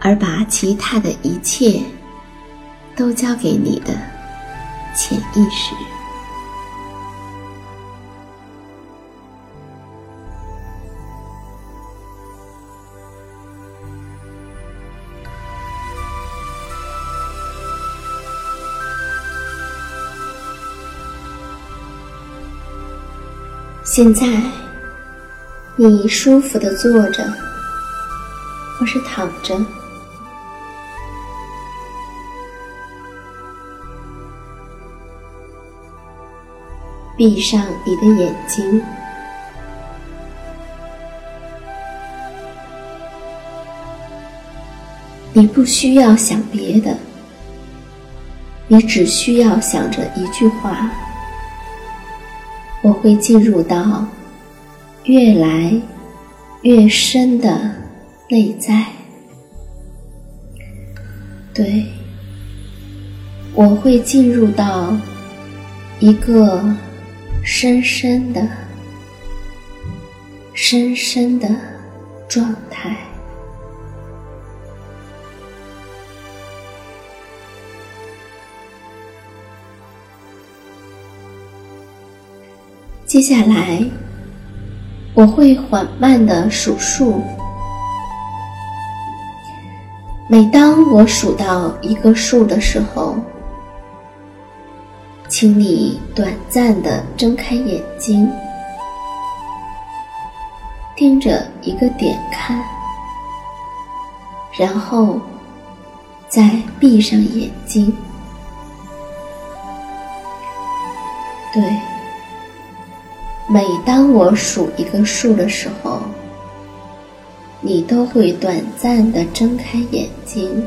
而把其他的一切都交给你的潜意识。现在，你舒服的坐着，或是躺着。闭上你的眼睛，你不需要想别的，你只需要想着一句话：我会进入到越来越深的内在。对，我会进入到一个。深深的、深深的状态。接下来，我会缓慢的数数。每当我数到一个数的时候，请你短暂的睁开眼睛，盯着一个点看，然后再闭上眼睛。对，每当我数一个数的时候，你都会短暂的睁开眼睛。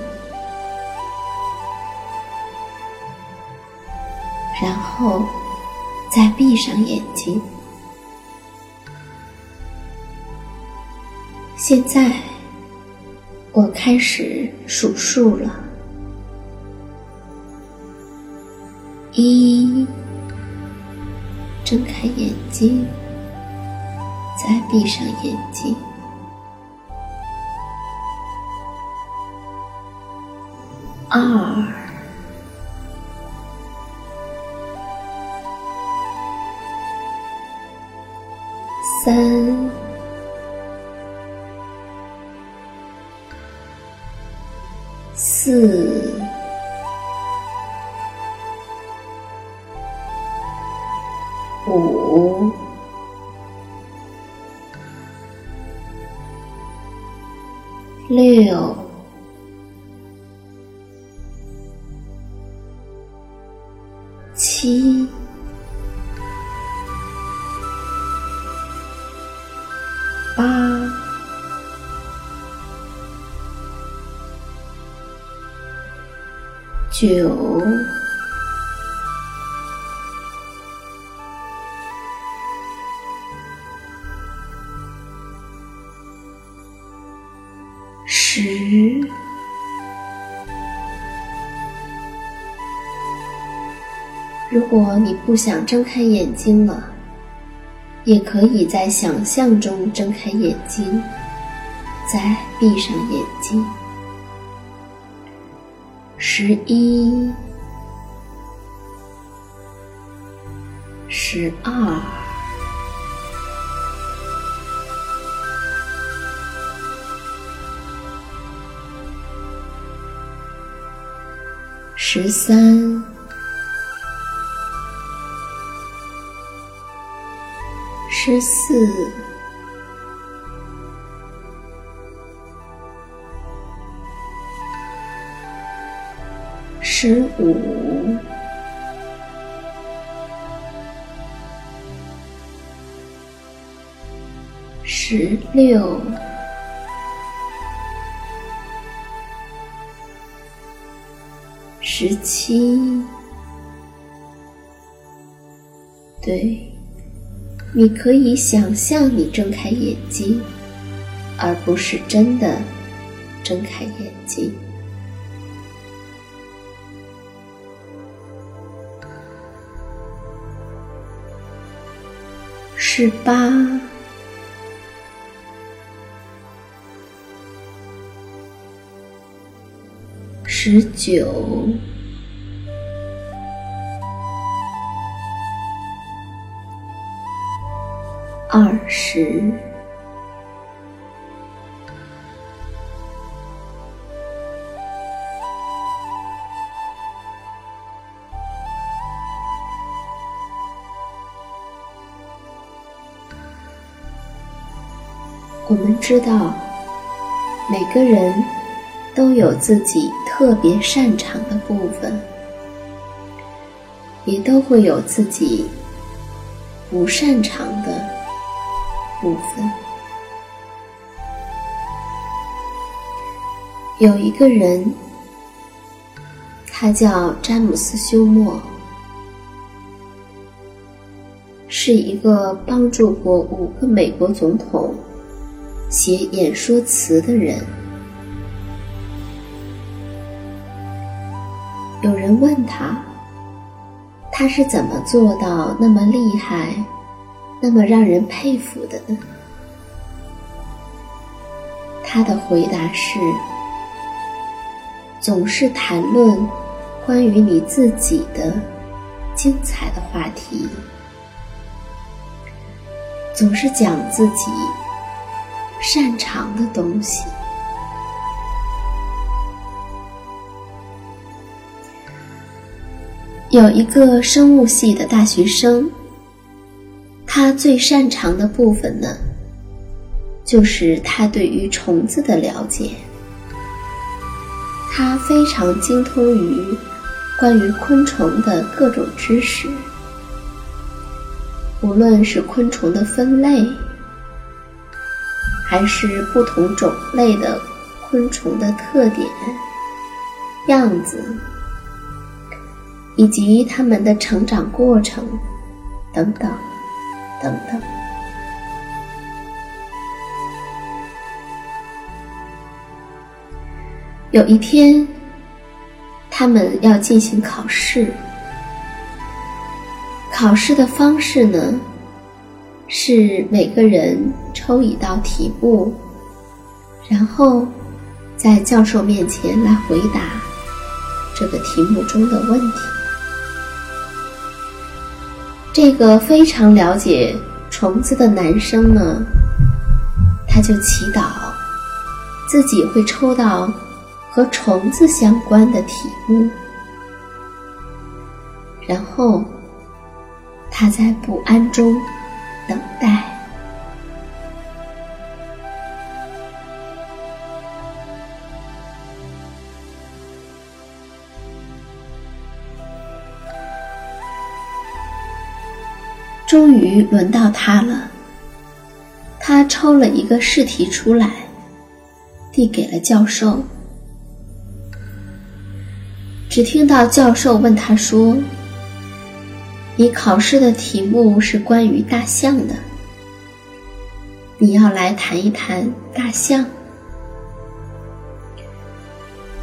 后，再闭上眼睛。现在，我开始数数了。一，睁开眼睛，再闭上眼睛。二。三四五六。九、十、如果你不想睁开眼睛了，也可以在想象中睁开眼睛，再闭上眼睛。十一、十二、十三、十四。十五，十六，十七，对，你可以想象你睁开眼睛，而不是真的睁开眼睛。十八，十九，二十。我们知道，每个人都有自己特别擅长的部分，也都会有自己不擅长的部分。有一个人，他叫詹姆斯·休谟，是一个帮助过五个美国总统。写演说词的人，有人问他，他是怎么做到那么厉害、那么让人佩服的呢？他的回答是：总是谈论关于你自己的精彩的话题，总是讲自己。擅长的东西。有一个生物系的大学生，他最擅长的部分呢，就是他对于虫子的了解。他非常精通于关于昆虫的各种知识，无论是昆虫的分类。还是不同种类的昆虫的特点、样子，以及它们的成长过程，等等，等等。有一天，他们要进行考试，考试的方式呢？是每个人抽一道题目，然后在教授面前来回答这个题目中的问题。这个非常了解虫子的男生呢，他就祈祷自己会抽到和虫子相关的题目，然后他在不安中等待。终于轮到他了。他抽了一个试题出来，递给了教授。只听到教授问他说：“你考试的题目是关于大象的，你要来谈一谈大象。”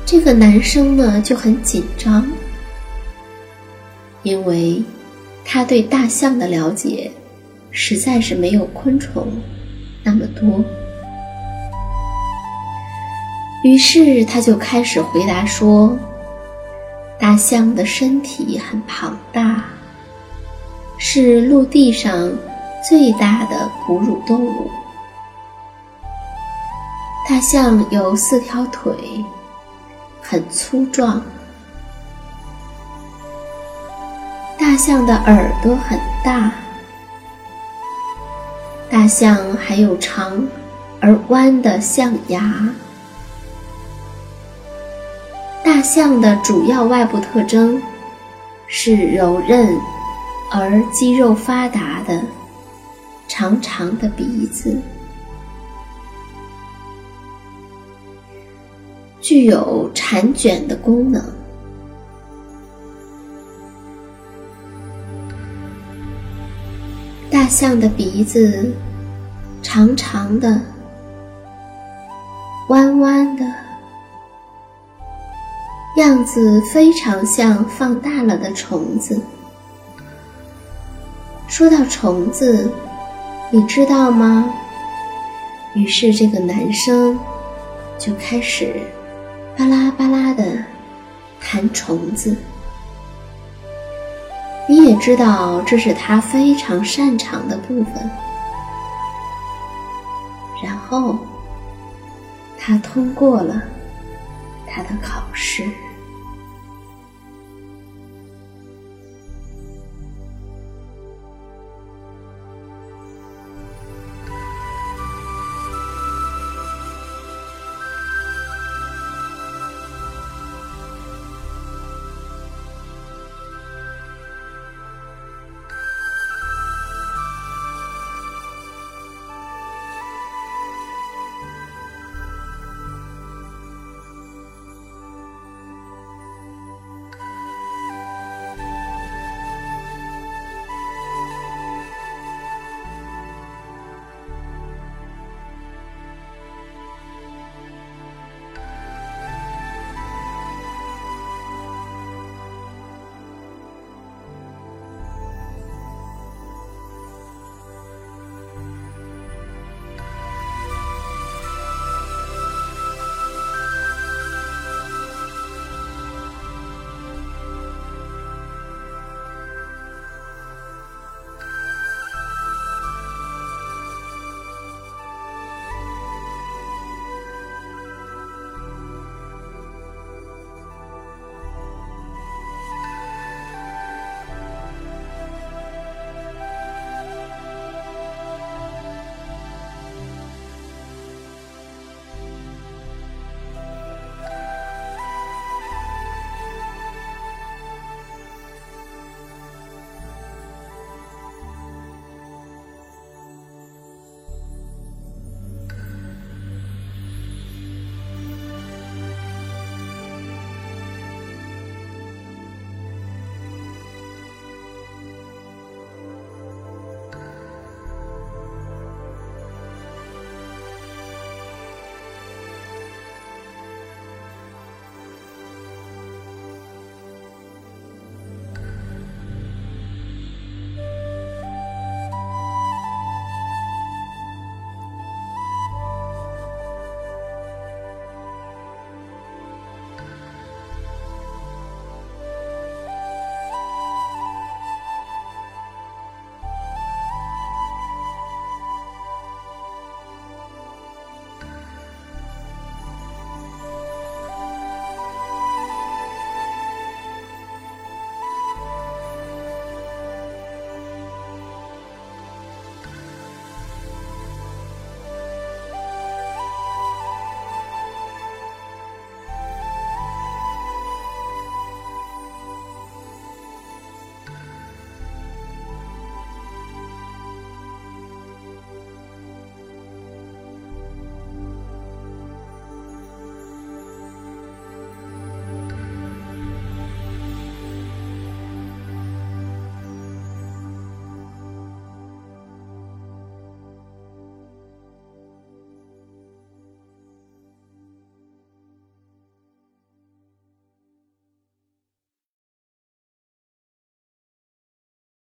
这个男生呢就很紧张，因为。他对大象的了解，实在是没有昆虫那么多。于是他就开始回答说：“大象的身体很庞大，是陆地上最大的哺乳动物。大象有四条腿，很粗壮。”大象的耳朵很大，大象还有长而弯的象牙。大象的主要外部特征是柔韧而肌肉发达的长长的鼻子，具有缠卷的功能。大象的鼻子长长的、弯弯的，样子非常像放大了的虫子。说到虫子，你知道吗？于是这个男生就开始巴拉巴拉的弹虫子。你也知道，这是他非常擅长的部分。然后，他通过了他的考试。